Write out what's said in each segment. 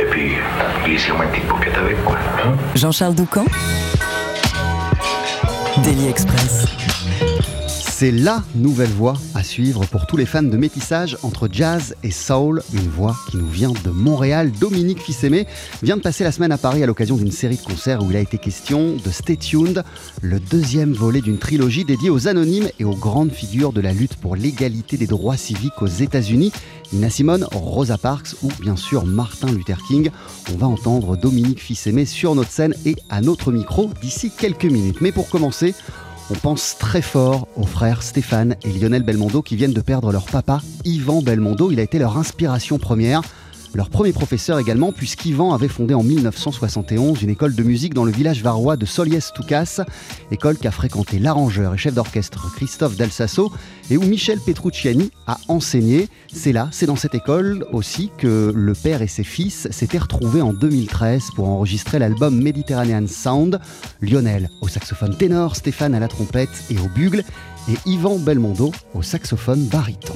Et puis, glissez-moi une petite paupiette avec, quoi. Jean-Charles Doucan Daily Express. C'est la nouvelle voix à suivre pour tous les fans de métissage entre jazz et soul. Une voix qui nous vient de Montréal. Dominique Fils-Aimé vient de passer la semaine à Paris à l'occasion d'une série de concerts où il a été question de Stay Tuned, le deuxième volet d'une trilogie dédiée aux anonymes et aux grandes figures de la lutte pour l'égalité des droits civiques aux États-Unis. Nina Simone, Rosa Parks ou bien sûr Martin Luther King. On va entendre Dominique Fils-Aimé sur notre scène et à notre micro d'ici quelques minutes. Mais pour commencer, on pense très fort aux frères Stéphane et Lionel Belmondo qui viennent de perdre leur papa, Yvan Belmondo. Il a été leur inspiration première. Leur premier professeur également, puisqu'Yvan avait fondé en 1971 une école de musique dans le village varois de Soliès-Toucas, école qu'a fréquenté l'arrangeur et chef d'orchestre Christophe Dalsasso et où Michel Petrucciani a enseigné. C'est là, c'est dans cette école aussi que le père et ses fils s'étaient retrouvés en 2013 pour enregistrer l'album Mediterranean Sound. Lionel au saxophone ténor, Stéphane à la trompette et au bugle, et Yvan Belmondo au saxophone baryton.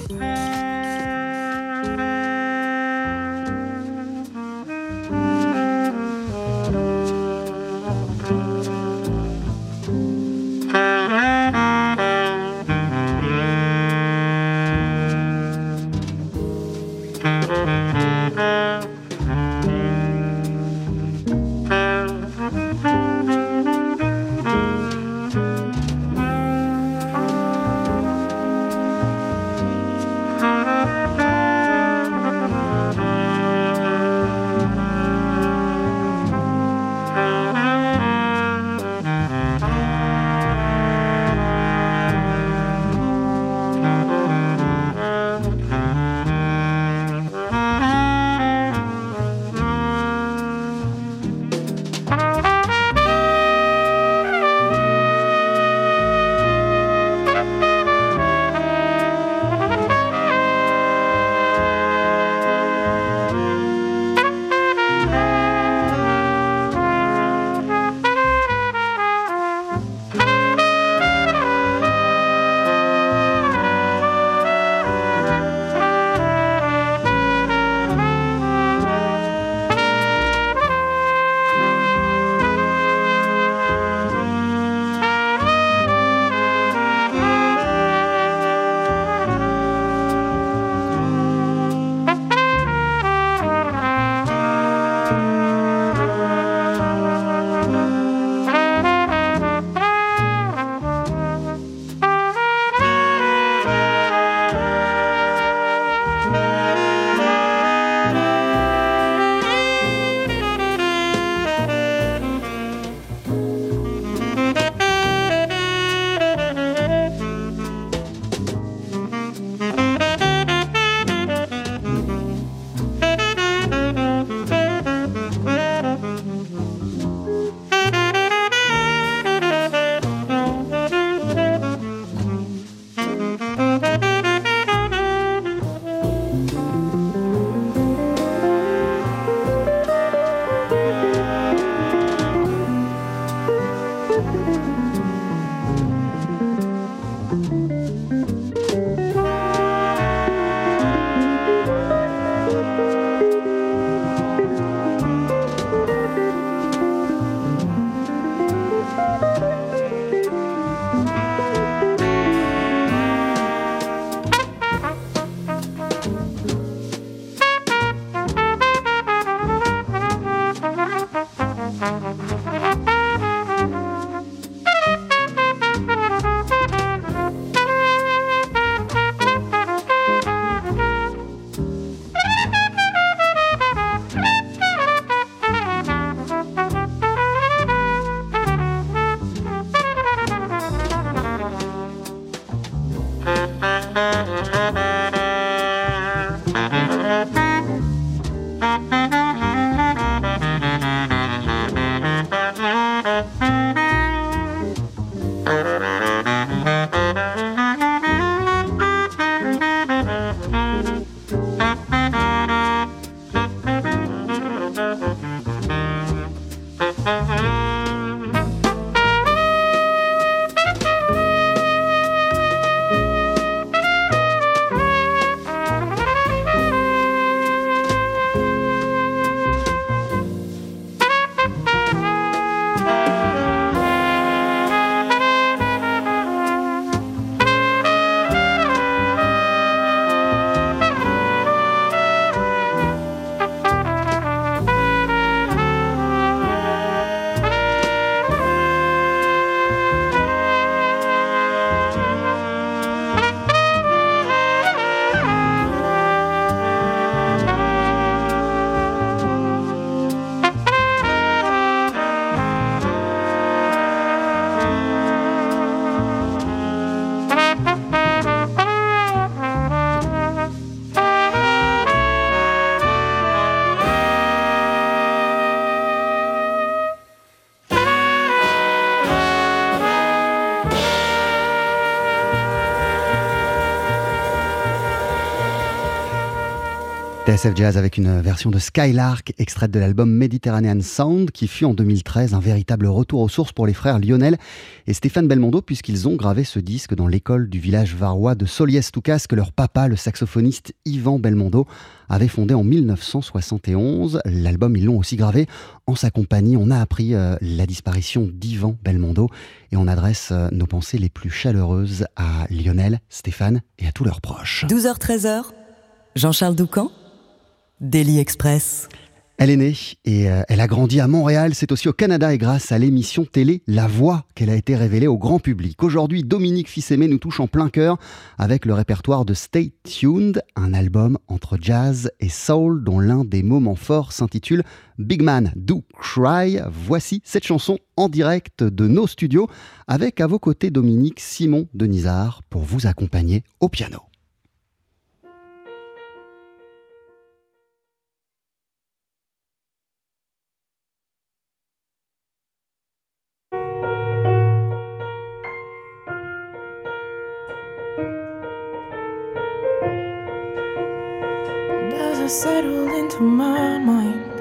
Mm-hmm. TSF Jazz avec une version de Skylark extraite de l'album Mediterranean Sound qui fut en 2013 un véritable retour aux sources pour les frères Lionel et Stéphane Belmondo puisqu'ils ont gravé ce disque dans l'école du village varois de Soliès-Toucas que leur papa, le saxophoniste Yvan Belmondo, avait fondé en 1971. L'album, ils l'ont aussi gravé en sa compagnie. On a appris euh, la disparition d'Yvan Belmondo et on adresse euh, nos pensées les plus chaleureuses à Lionel, Stéphane et à tous leurs proches. 12h-13h, Jean-Charles Doucan Daily Express. Elle est née et euh, elle a grandi à Montréal. C'est aussi au Canada et grâce à l'émission télé La Voix qu'elle a été révélée au grand public. Aujourd'hui, Dominique Fils-Aimé nous touche en plein cœur avec le répertoire de Stay Tuned, un album entre jazz et soul dont l'un des moments forts s'intitule Big Man Do Cry. Voici cette chanson en direct de nos studios avec à vos côtés Dominique Simon Denizard pour vous accompagner au piano. Settled into my mind.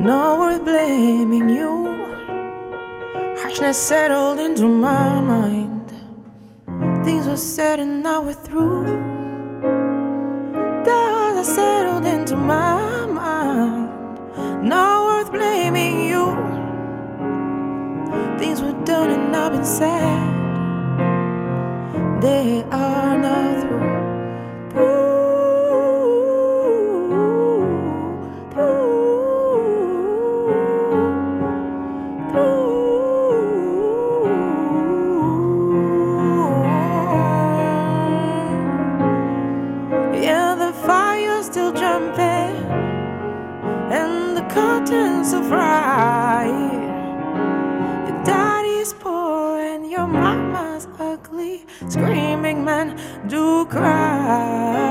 No worth blaming you. Harshness settled into my mind. Things were said and now we're through. Are settled into my mind. No worth blaming you. Things were done and now been said. They are now through. chance of right. Your daddy's poor and your mama's ugly. Screaming men do cry.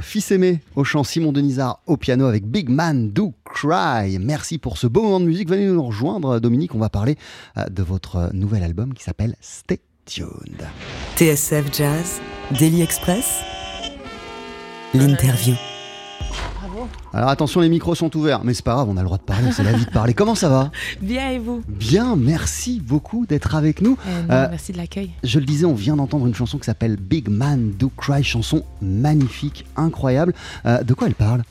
Fils aimé au chant, Simon Denisard au piano avec Big Man Do Cry. Merci pour ce beau moment de musique. Venez nous rejoindre, Dominique. On va parler euh, de votre nouvel album qui s'appelle Stay Tuned. TSF Jazz, Daily Express, l'interview. Alors attention, les micros sont ouverts, mais c'est pas grave, on a le droit de parler, c'est la vie de parler. Comment ça va? Bien et vous? Bien, merci beaucoup d'être avec nous. Euh, non, Euh, Merci de l'accueil. Je le disais, on vient d'entendre une chanson qui s'appelle Big Man Do Cry, chanson magnifique, incroyable. Euh, de quoi elle parle?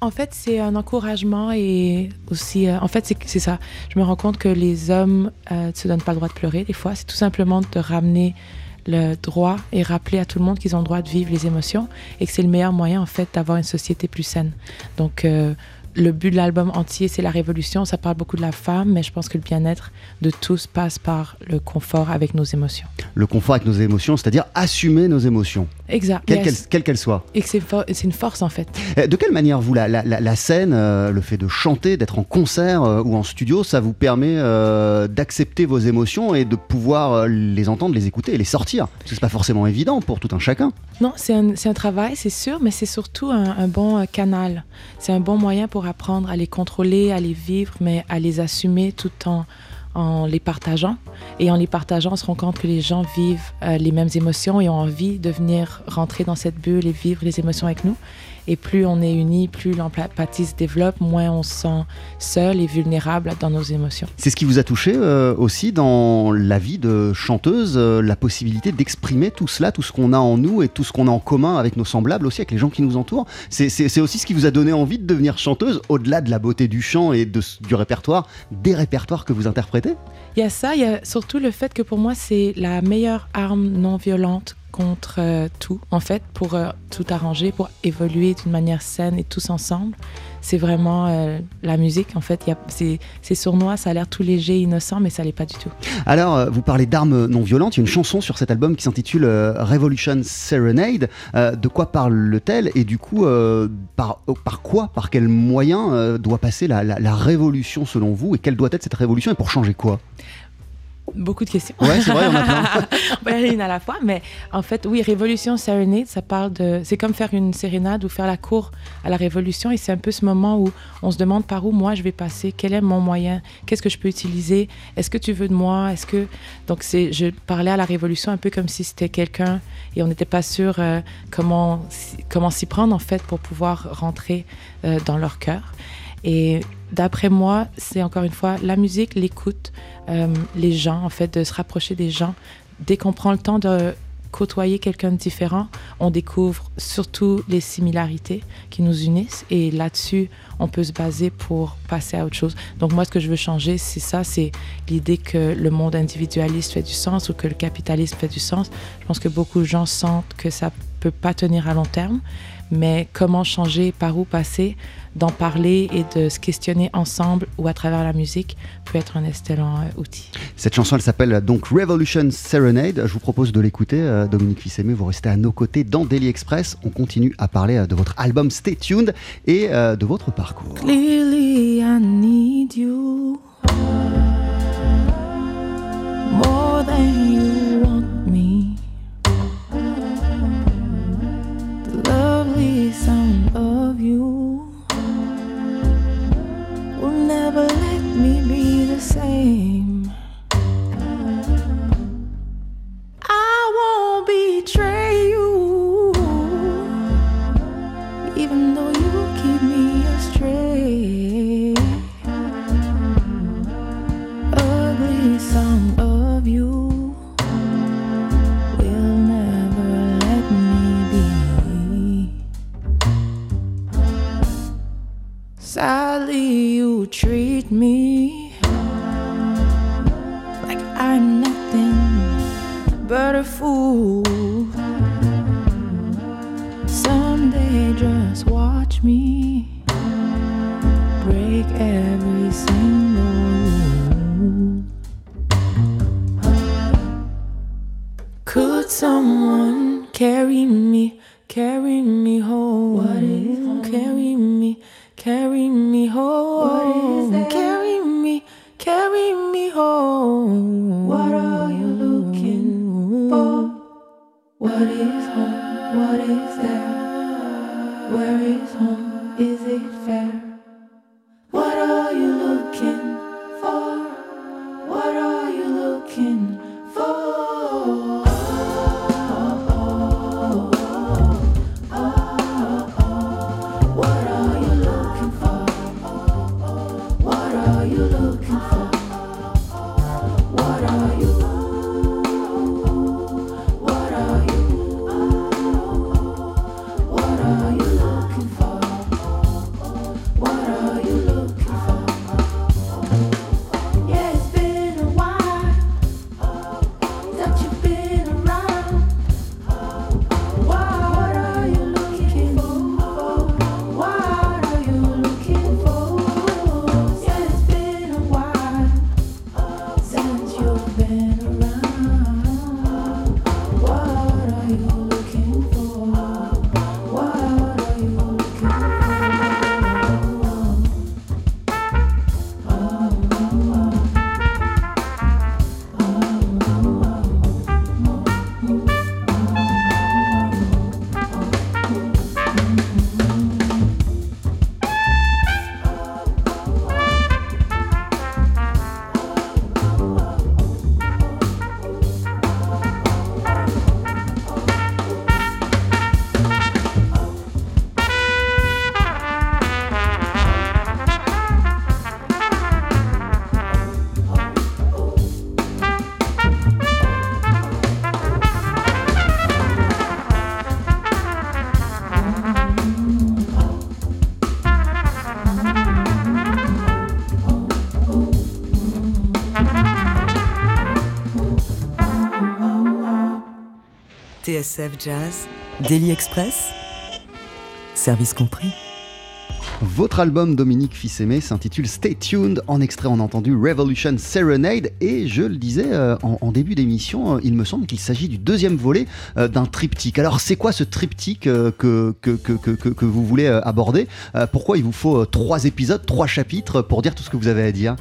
En fait, c'est un encouragement et aussi, euh, en fait, c'est ça. Je me rends compte que les hommes euh, ne se donnent pas le droit de pleurer des fois. C'est tout simplement de ramener le droit et rappeler à tout le monde qu'ils ont le droit de vivre les émotions et que c'est le meilleur moyen, en fait, d'avoir une société plus saine. Donc, euh, le but de l'album entier, c'est la révolution. Ça parle beaucoup de la femme, mais je pense que le bien-être de tous passe par le confort avec nos émotions. Le confort avec nos émotions, c'est-à-dire assumer nos émotions, Exact. quelles Yes. qu'elles soient. Et que c'est une force, en fait. Euh, De quelle manière, vous, la, la- la- la scène, euh, le fait de chanter, d'être en concert euh, ou en studio, ça vous permet euh, d'accepter vos émotions et de pouvoir les entendre, les écouter et les sortir? Parce que c'est pas forcément évident pour tout un chacun. Non, c'est un, travail, c'est sûr, mais c'est surtout un, un bon canal. C'est un bon moyen pour apprendre à les contrôler, à les vivre, mais à les assumer tout en, en les partageant. Et en les partageant, on se rend compte que les gens vivent euh, les mêmes émotions et ont envie de venir rentrer dans cette bulle et vivre les émotions avec nous. Et plus on est unis, plus l'empathie se développe, moins on se sent seul et vulnérable dans nos émotions. C'est ce qui vous a touché euh, aussi dans la vie de chanteuse, euh, la possibilité d'exprimer tout cela, tout ce qu'on a en nous et tout ce qu'on a en commun avec nos semblables aussi, avec les gens qui nous entourent. C'est- aussi ce qui vous a donné envie de devenir chanteuse, au-delà de la beauté du chant et de, du répertoire, des répertoires que vous interprétez? Il y a ça, il y a surtout le fait que pour moi, c'est la meilleure arme non violente contre euh, tout, en fait, pour euh, tout arranger, pour évoluer d'une manière saine et tous ensemble. C'est vraiment euh, la musique, en fait. C'est sournois, ça a l'air tout léger, innocent, mais ça l'est pas du tout. Alors, vous parlez d'armes non violentes. Il y a une chanson sur cet album qui s'intitule Revolution Serenade. De quoi parle-t-elle? Et du coup, euh, par, quoi, par quels moyens euh, doit passer la- la révolution selon vous? Et quelle doit être cette révolution? Et pour changer quoi? Beaucoup de questions. Ouais, c'est vrai, on a plein. On va y aller une à la fois, mais en fait, oui, Révolution Serenade, ça parle de. C'est comme faire une sérénade ou faire la cour à la Révolution, et c'est un peu ce moment où on se demande par où moi je vais passer, quel est mon moyen, qu'est-ce que je peux utiliser, est-ce que tu veux de moi, est-ce que. Donc, c'est, je parlais à la Révolution un peu comme si c'était quelqu'un et on n'était pas sûr euh, comment, s'y- comment s'y prendre en fait pour pouvoir rentrer euh, dans leur cœur. Et d'après moi, c'est encore une fois la musique, l'écoute, euh, les gens, en fait, de se rapprocher des gens. Dès qu'on prend le temps de côtoyer quelqu'un de différent, on découvre surtout les similarités qui nous unissent et là-dessus, on peut se baser pour passer à autre chose. Donc moi, ce que je veux changer, c'est ça, c'est l'idée que le monde individualiste fait du sens ou que le capitalisme fait du sens. Je pense que beaucoup de gens sentent que ça peut pas tenir à long terme, mais comment changer, par où passer, d'en parler et de se questionner ensemble ou à travers la musique peut être un excellent euh, outil. Cette chanson, elle s'appelle donc Revolution Serenade. Je vous propose de l'écouter. Euh, Dominique Fils-Aimé, vous restez à nos côtés dans Daily Express. On continue à parler euh, de votre album Stay Tuned et euh, de votre parcours. Clearly, I need you What is home? What is there? Where is home? Is it fair? TSF Jazz, Daily Express, service compris. Votre album Dominique Fils-Aimé s'intitule Stay Tuned. En extrait, on a entendu Revolution Serenade. Et je le disais euh, en, en début d'émission, euh, il me semble qu'il s'agit du deuxième volet euh, d'un triptyque. Alors, c'est quoi ce triptyque euh, que, que, que, que, que- que vous voulez euh, aborder Euh, Pourquoi il vous faut euh, trois épisodes, trois chapitres pour dire tout ce que vous avez à dire?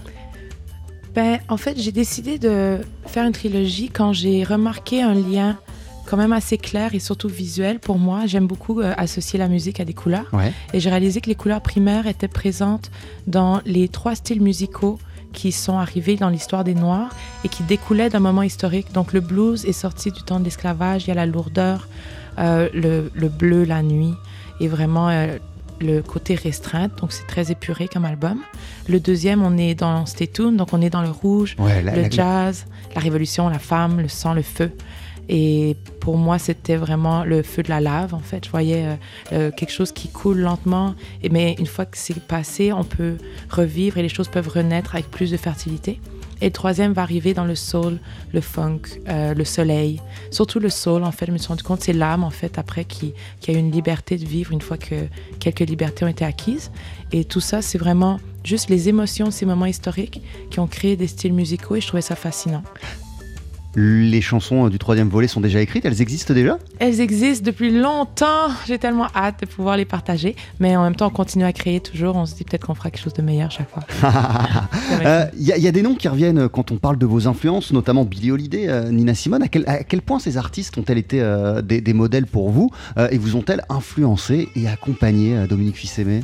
Ben, en fait, j'ai décidé de faire une trilogie quand j'ai remarqué un lien quand même assez clair et surtout visuel pour moi. J'aime beaucoup euh, associer la musique à des couleurs. Ouais. Et j'ai réalisé que les couleurs primaires étaient présentes dans les trois styles musicaux qui sont arrivés dans l'histoire des Noirs et qui découlaient d'un moment historique. Donc le blues est sorti du temps de l'esclavage, il y a la lourdeur, euh, le, le bleu, la nuit et vraiment euh, le côté restreint. Donc c'est très épuré comme album. Le deuxième, on est dans Stay Tuned, donc on est dans le rouge, Ouais, la- le la- jazz, la révolution, la femme, le sang, le feu. Et pour moi, c'était vraiment le feu de la lave, en fait. Je voyais euh, euh, quelque chose qui coule lentement, mais une fois que c'est passé, on peut revivre et les choses peuvent renaître avec plus de fertilité. Et le troisième va arriver dans le soul, le funk, euh, le soleil. Surtout le soul, en fait, je me suis rendu compte, c'est l'âme, en fait, après, qui, qui a une liberté de vivre une fois que quelques libertés ont été acquises. Et tout ça, c'est vraiment juste les émotions ces moments historiques qui ont créé des styles musicaux, et je trouvais ça fascinant. Les chansons euh, du troisième volet sont déjà écrites, elles existent déjà? Elles existent depuis longtemps. J'ai tellement hâte de pouvoir les partager. Mais en même temps, on continue à créer toujours. On se dit peut-être qu'on fera quelque chose de meilleur chaque fois. Vrai. Euh, Il y, a- il y a des noms qui reviennent quand on parle de vos influences, notamment Billie Holiday, euh, Nina Simone. À quel, à quel point ces artistes ont-elles été euh, des, des modèles pour vous et vous ont-elles influencé et accompagné Dominique Fils-Aimé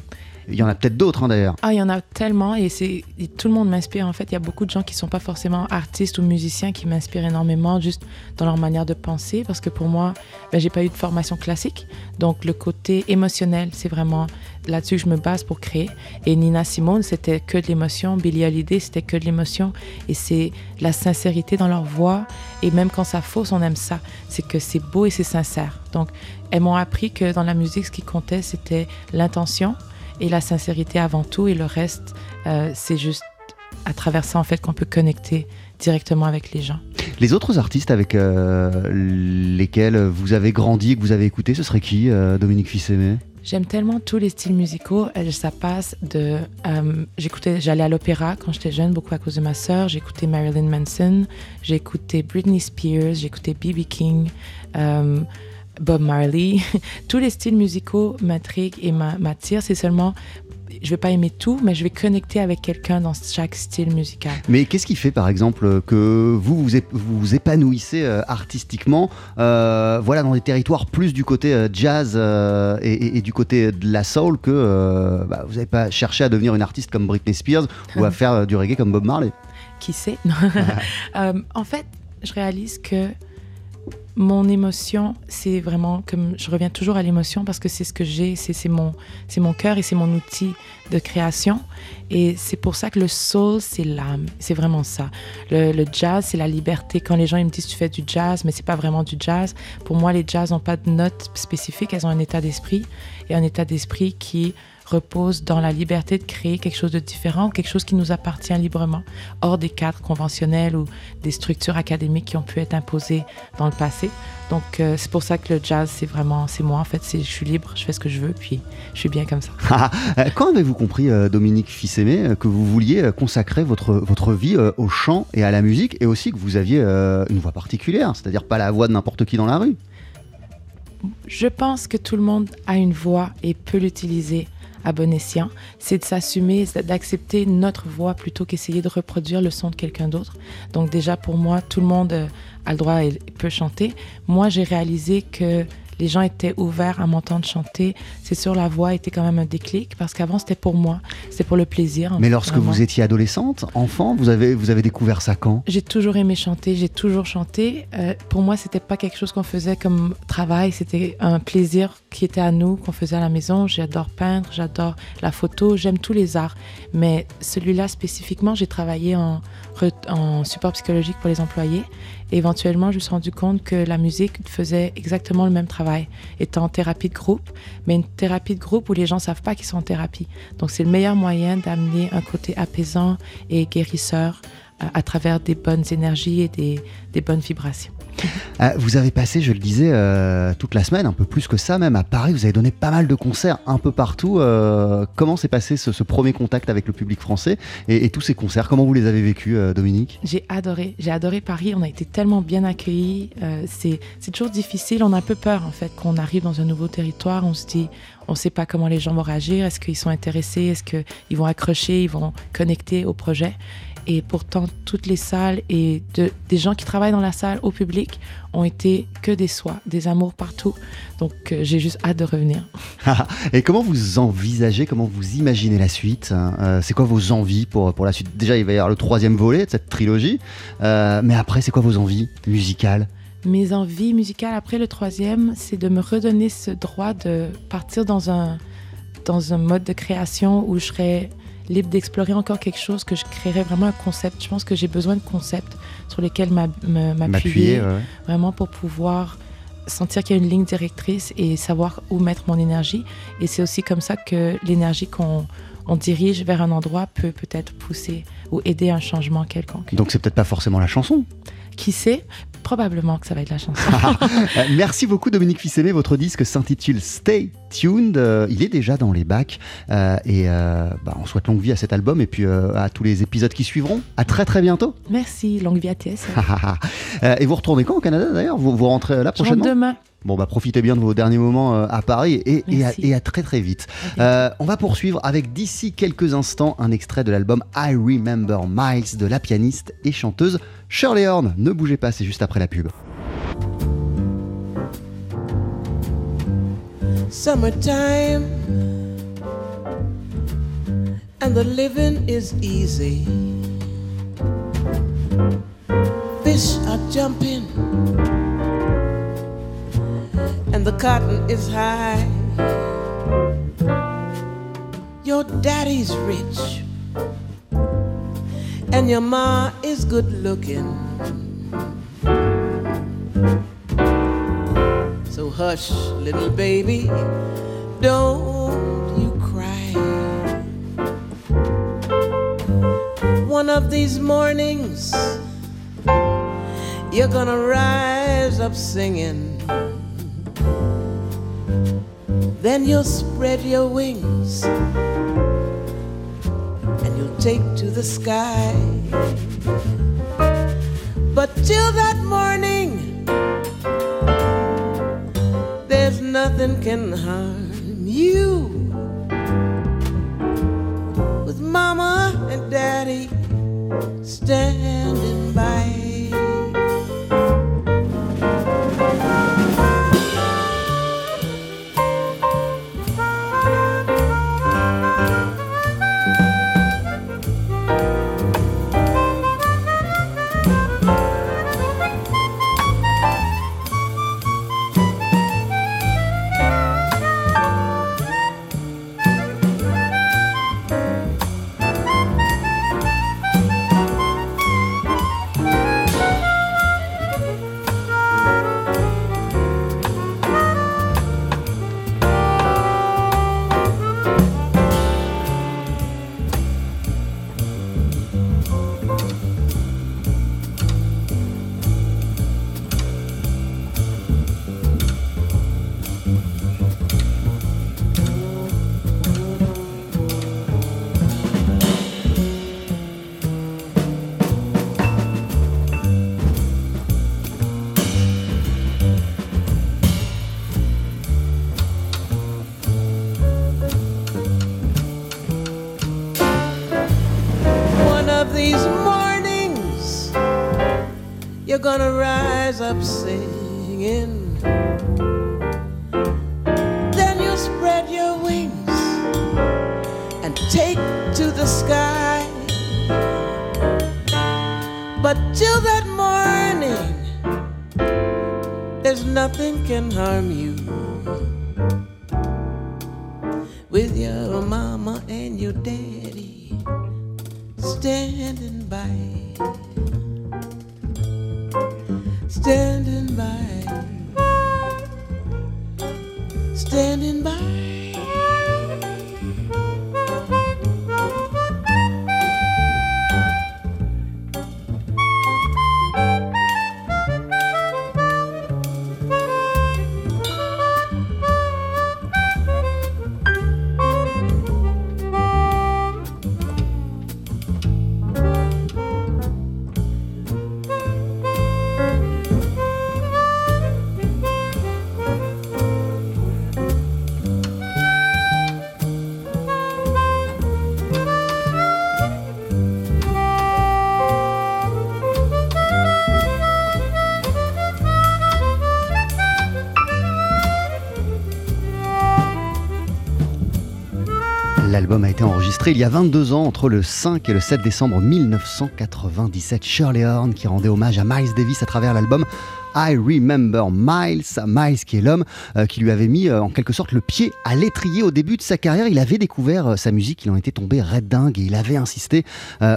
Il y en a peut-être d'autres hein, d'ailleurs. Ah, il y en a tellement et, c'est, tout le monde m'inspire. En fait, il y a beaucoup de gens qui sont pas forcément artistes ou musiciens qui m'inspirent énormément juste dans leur manière de penser parce que pour moi, ben, j'ai pas eu de formation classique. Donc, le côté émotionnel, c'est vraiment là-dessus que je me base pour créer. Et Nina Simone, c'était que de l'émotion. Billie Holiday, c'était que de l'émotion. Et c'est la sincérité dans leur voix. Et même quand ça fausse, on aime ça. C'est que c'est beau et c'est sincère. Donc, elles m'ont appris que dans la musique, ce qui comptait, c'était l'intention et la sincérité avant tout. Et le reste, euh, c'est juste à travers ça, en fait, qu'on peut connecter directement avec les gens. Les autres artistes avec euh, lesquels vous avez grandi et que vous avez écouté, ce serait qui, euh, Dominique Fils-Aimé J'aime tellement tous les styles musicaux. Ça passe de. euh, j'écoutais, j'allais à l'opéra quand j'étais jeune, beaucoup à cause de ma sœur. J'écoutais Marilyn Manson, écouté Britney Spears, écouté B.B. King, Bob Marley. tous les styles musicaux m'intriguent et m'a- m'attirent. C'est seulement je vais pas aimer tout, mais je vais connecter avec quelqu'un dans chaque style musical. Mais qu'est-ce qui fait, par exemple, que vous vous, ép- vous vous épanouissez euh, artistiquement euh, voilà, dans des territoires plus du côté euh, jazz et, et- et du côté de la soul que bah, vous n'avez pas cherché à devenir une artiste comme Britney Spears ou à faire du reggae comme Bob Marley? Qui sait? En fait, je réalise que mon émotion, c'est vraiment comme je reviens toujours à l'émotion parce que c'est ce que j'ai, c'est mon mon cœur et c'est mon outil de création et c'est pour ça que le soul c'est l'âme, c'est vraiment ça. Le, le jazz c'est la liberté. Quand les gens ils me disent tu fais du jazz, mais c'est pas vraiment du jazz. Pour moi les jazz n'ont pas de notes spécifiques, elles ont un état d'esprit et un état d'esprit qui repose dans la liberté de créer quelque chose de différent, quelque chose qui nous appartient librement, hors des cadres conventionnels ou des structures académiques qui ont pu être imposées dans le passé. Donc euh, c'est pour ça que le jazz, c'est vraiment, c'est moi en fait, je suis libre, je fais ce que je veux, puis je suis bien comme ça. Euh, Quand avez-vous compris, euh, Dominique Fils-Aimé, que vous vouliez consacrer votre, votre vie au chant et à la musique et aussi que vous aviez une voix particulière, c'est-à-dire pas la voix de n'importe qui dans la rue? Je pense que tout le monde a une voix et peut l'utiliser à bon escient. C'est de s'assumer, d'accepter notre voix plutôt qu'essayer de reproduire le son de quelqu'un d'autre. Donc déjà pour moi, tout le monde euh, a le droit et peut chanter. Moi, j'ai réalisé que les gens étaient ouverts à m'entendre chanter. C'est sûr, la voix était quand même un déclic parce qu'avant c'était pour moi, c'était pour le plaisir. Mais lorsque vraiment. vous étiez adolescente, enfant, vous avez, vous avez découvert ça quand? J'ai toujours aimé chanter, j'ai toujours chanté. Euh, pour moi, c'était pas quelque chose qu'on faisait comme travail, c'était un plaisir qui était à nous, qu'on faisait à la maison. J'adore peindre, j'adore la photo, j'aime tous les arts. Mais celui-là spécifiquement, j'ai travaillé en support psychologique pour les employés. Éventuellement, je me suis rendu compte que la musique faisait exactement le même travail, étant en thérapie de groupe, mais une thérapie de groupe où les gens savent pas qu'ils sont en thérapie. Donc, c'est le meilleur moyen d'amener un côté apaisant et guérisseur euh, à travers des bonnes énergies et des bonnes vibrations. Euh, Vous avez passé, je le disais, euh, toute la semaine, un peu plus que ça même, à Paris. Vous avez donné pas mal de concerts un peu partout. Euh, comment s'est passé ce, premier contact avec le public français et, tous ces concerts? Comment vous les avez vécus, euh, Dominique? J'ai adoré, j'ai adoré Paris. On a été tellement bien accueillis. C'est toujours difficile. On a un peu peur en fait qu'on arrive dans un nouveau territoire. On se dit, on ne sait pas comment les gens vont réagir. Est-ce qu'ils sont intéressés? Est-ce qu'ils vont accrocher? Ils vont connecter au projet? Et pourtant, toutes les salles et de, des gens qui travaillent dans la salle au public ont été que des soies, des amours partout. Donc euh, j'ai juste hâte de revenir. Et comment vous envisagez, comment vous imaginez la suite Euh, C'est quoi vos envies pour, pour la suite? Déjà, il va y avoir le troisième volet de cette trilogie. Euh, mais après, c'est quoi vos envies musicales? Mes envies musicales après le troisième, c'est de me redonner ce droit de partir dans un, dans un mode de création où je serais libre d'explorer encore quelque chose, que je créerais vraiment un concept. Je pense que j'ai besoin de concepts sur lesquels m'appuyer, ouais. vraiment pour pouvoir sentir qu'il y a une ligne directrice et savoir où mettre mon énergie. Et c'est aussi comme ça que l'énergie qu'on on dirige vers un endroit peut peut-être pousser ou aider un changement quelconque. Donc, c'est peut-être pas forcément la chanson. Qui sait? Probablement que ça va être la chanson. Merci beaucoup Dominique Fils-Aimé. Votre disque s'intitule Stay Tuned. Euh, il est déjà dans les bacs. Euh, et euh, bah, on souhaite longue vie à cet album et puis à tous les épisodes qui suivront. À très très bientôt. Merci, longue vie à TS. Et vous retournez quand au Canada d'ailleurs? Vous, vous rentrez là prochainement? demain. Bon bah profitez bien de vos derniers moments à Paris et, et, à, Merci. et à très très vite. Euh, on va poursuivre avec d'ici quelques instants un extrait de l'album I Remember Miles de la pianiste et chanteuse Shirley Horn. Ne bougez pas, c'est juste après la pub. Summertime, and the living is easy. Fish are jumping, and the cotton is high. Your daddy's rich, and your ma is good looking. Hush, little baby, don't you cry. One of these mornings, you're gonna rise up singing. Then you'll spread your wings and you'll take to the sky. But till that morning, nothing can harm you. With mama and daddy standing. With your mama and your daddy standing by, standing by, standing by. L'album a été enregistré il y a 22 ans, entre le 5 et le 7 décembre 1997. Shirley Horn qui rendait hommage à Miles Davis à travers l'album I Remember Miles, Miles qui est l'homme euh, qui lui avait mis euh, en quelque sorte le pied à l'étrier au début de sa carrière. Il avait découvert euh, sa musique, il en était tombé red dingue et il avait insisté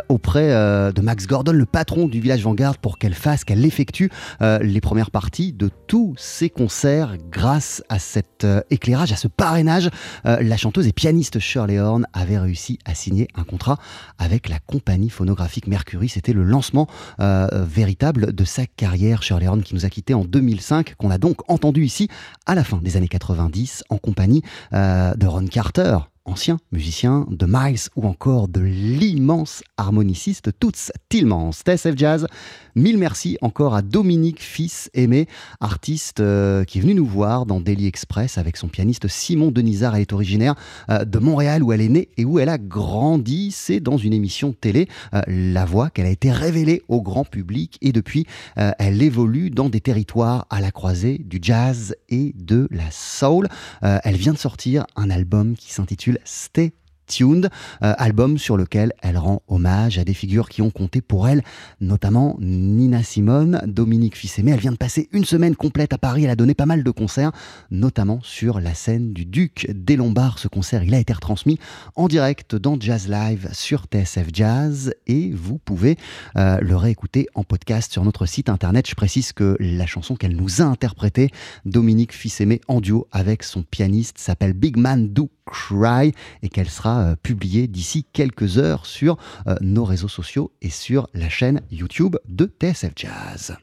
auprès de Max Gordon, le patron du village Vanguard, pour qu'elle fasse, qu'elle effectue les premières parties de tous ses concerts. Grâce à cet éclairage, à ce parrainage, la chanteuse et pianiste Shirley Horn avait réussi à signer un contrat avec la compagnie phonographique Mercury. C'était le lancement véritable de sa carrière. Shirley Horn qui nous a quitté en 2005, qu'on a donc entendu ici à la fin des années 90 en compagnie euh, de Ron Carter, ancien musicien de Miles ou encore de l'immense harmoniciste Toots Tillmans. TSF Jazz, mille merci encore à Dominique Fils Aimé, artiste euh, qui est venu nous voir dans Daily Express avec son pianiste Simon Denisard. Elle est originaire euh, de Montréal où elle est née et où elle a grandi. C'est dans une émission télé, euh, La Voix, qu'elle a été révélée au grand public et depuis, elle évolue dans des territoires à la croisée du jazz et de la soul. Elle vient de sortir un album qui s'intitule Stay Euh, album sur lequel elle rend hommage à des figures qui ont compté pour elle, notamment Nina Simone, Dominique Fils-Aimé. Elle vient de passer une semaine complète à Paris, elle a donné pas mal de concerts, notamment sur la scène du Duc des Lombards. Ce concert, il a été retransmis en direct dans Jazz Live sur TSF Jazz et vous pouvez euh, le réécouter en podcast sur notre site internet. Je précise que la chanson qu'elle nous a interprétée, Dominique Fils-Aimé en duo avec son pianiste, s'appelle Big Man Do Cry et qu'elle sera euh, publiée d'ici quelques heures sur euh, nos réseaux sociaux et sur la chaîne YouTube de TSF Jazz.